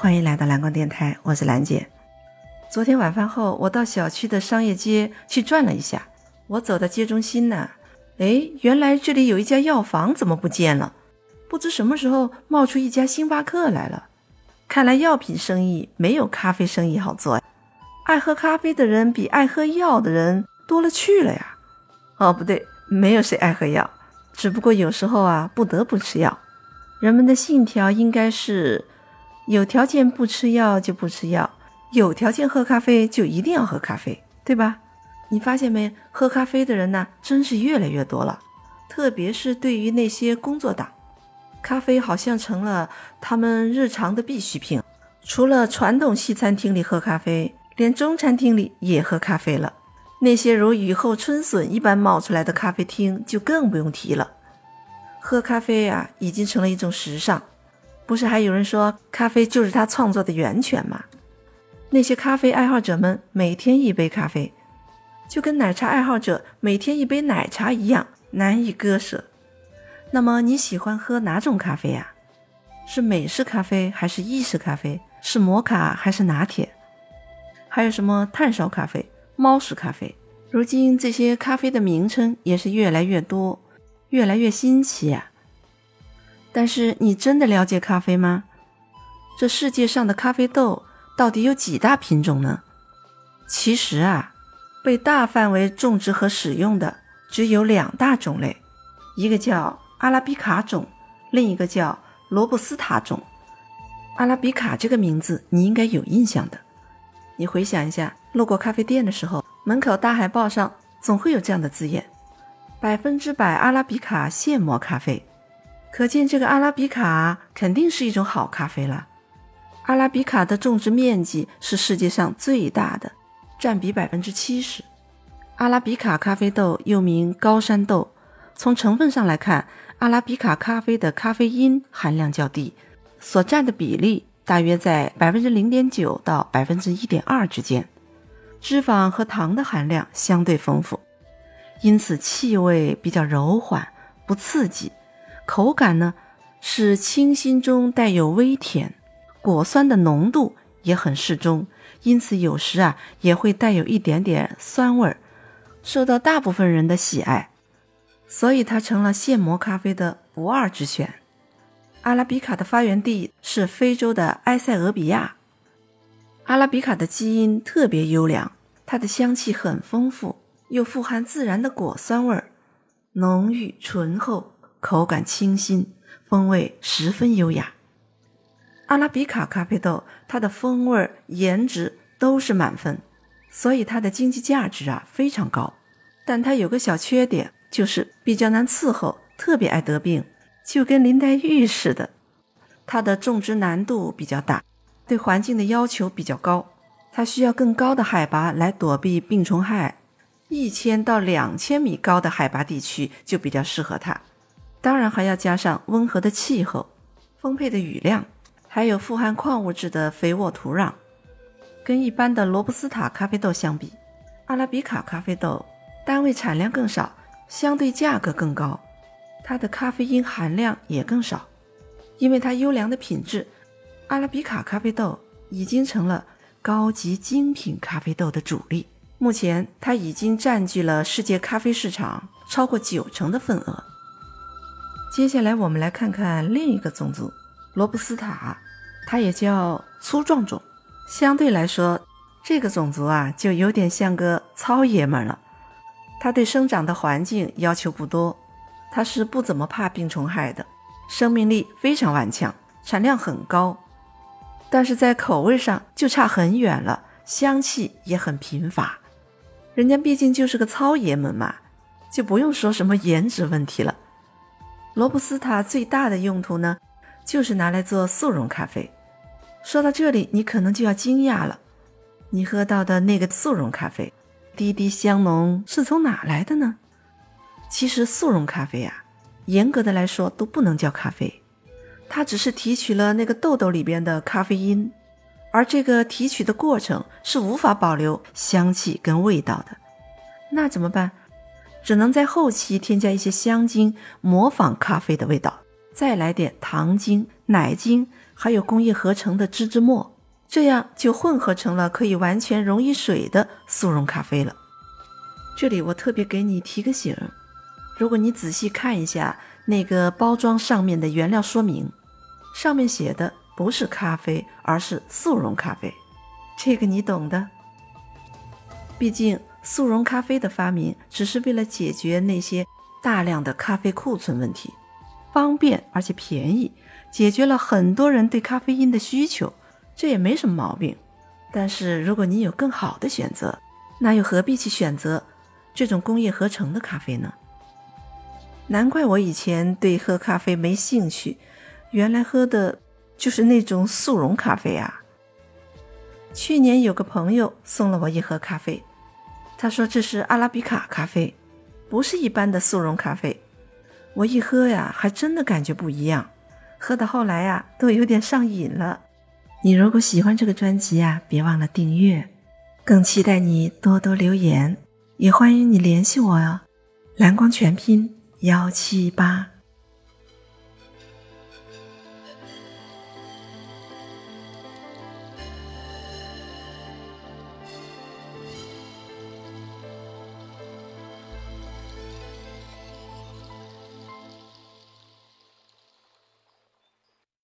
欢迎来到蓝光电台，我是兰姐。昨天晚饭后，我到小区的商业街去转了一下。我走到街中心呢，哎，原来这里有一家药房，怎么不见了？不知什么时候冒出一家星巴克来了。看来药品生意没有咖啡生意好做呀。爱喝咖啡的人比爱喝药的人多了去了呀。哦，不对，没有谁爱喝药，只不过有时候啊不得不吃药。人们的信条应该是。有条件不吃药就不吃药，有条件喝咖啡就一定要喝咖啡，对吧？你发现没？喝咖啡的人呢，真是越来越多了。特别是对于那些工作党，咖啡好像成了他们日常的必需品。除了传统西餐厅里喝咖啡，连中餐厅里也喝咖啡了。那些如雨后春笋一般冒出来的咖啡厅就更不用提了。喝咖啡啊，已经成了一种时尚。不是还有人说咖啡就是他创作的源泉吗？那些咖啡爱好者们每天一杯咖啡，就跟奶茶爱好者每天一杯奶茶一样难以割舍。那么你喜欢喝哪种咖啡呀？是美式咖啡还是意式咖啡？是摩卡还是拿铁？还有什么炭烧咖啡、猫屎咖啡？如今这些咖啡的名称也是越来越多，越来越新奇呀。但是你真的了解咖啡吗？这世界上的咖啡豆到底有几大品种呢？其实啊，被大范围种植和使用的只有两大种类，一个叫阿拉比卡种，另一个叫罗布斯塔种。阿拉比卡这个名字你应该有印象的，你回想一下，路过咖啡店的时候，门口大海报上总会有这样的字眼：百分之百阿拉比卡现磨咖啡。可见这个阿拉比卡肯定是一种好咖啡了。阿拉比卡的种植面积是世界上最大的，占比百分之七十。阿拉比卡咖啡豆又名高山豆，从成分上来看，阿拉比卡咖啡的咖啡因含量较低，所占的比例大约在百分之零点九到百分之一点二之间，脂肪和糖的含量相对丰富，因此气味比较柔缓，不刺激。口感呢是清新中带有微甜，果酸的浓度也很适中，因此有时啊也会带有一点点酸味儿，受到大部分人的喜爱，所以它成了现磨咖啡的不二之选。阿拉比卡的发源地是非洲的埃塞俄比亚，阿拉比卡的基因特别优良，它的香气很丰富，又富含自然的果酸味儿，浓郁醇厚。口感清新，风味十分优雅。阿拉比卡咖啡豆，它的风味、颜值都是满分，所以它的经济价值啊非常高。但它有个小缺点，就是比较难伺候，特别爱得病，就跟林黛玉似的。它的种植难度比较大，对环境的要求比较高，它需要更高的海拔来躲避病虫害。一千到两千米高的海拔地区就比较适合它。当然还要加上温和的气候、丰沛的雨量，还有富含矿物质的肥沃土壤。跟一般的罗布斯塔咖啡豆相比，阿拉比卡咖啡豆单位产量更少，相对价格更高，它的咖啡因含量也更少。因为它优良的品质，阿拉比卡咖啡豆已经成了高级精品咖啡豆的主力。目前，它已经占据了世界咖啡市场超过九成的份额。接下来我们来看看另一个种族——罗布斯塔，它也叫粗壮种。相对来说，这个种族啊，就有点像个糙爷们了。它对生长的环境要求不多，它是不怎么怕病虫害的，生命力非常顽强，产量很高。但是在口味上就差很远了，香气也很贫乏。人家毕竟就是个糙爷们嘛，就不用说什么颜值问题了。罗布斯塔最大的用途呢，就是拿来做速溶咖啡。说到这里，你可能就要惊讶了，你喝到的那个速溶咖啡，滴滴香浓，是从哪来的呢？其实速溶咖啡啊，严格的来说都不能叫咖啡，它只是提取了那个豆豆里边的咖啡因，而这个提取的过程是无法保留香气跟味道的。那怎么办？只能在后期添加一些香精，模仿咖啡的味道，再来点糖精、奶精还有工业合成的芝芝末，这样就混合成了可以完全溶于水的速溶咖啡了。这里我特别给你提个醒，如果你仔细看一下那个包装上面的原料说明，上面写的不是咖啡，而是速溶咖啡，这个你懂的。毕竟速溶咖啡的发明只是为了解决那些大量的咖啡库存问题，方便而且便宜，解决了很多人对咖啡因的需求，这也没什么毛病。但是如果你有更好的选择，那又何必去选择这种工业合成的咖啡呢？难怪我以前对喝咖啡没兴趣，原来喝的就是那种速溶咖啡啊。去年有个朋友送了我一盒咖啡。他说：“这是阿拉比卡咖啡，不是一般的速溶咖啡。”我一喝呀，还真的感觉不一样。喝到后来呀，都有点上瘾了。你如果喜欢这个专辑呀，别忘了订阅。更期待你多多留言，也欢迎你联系我哟。蓝光全拼幺七八。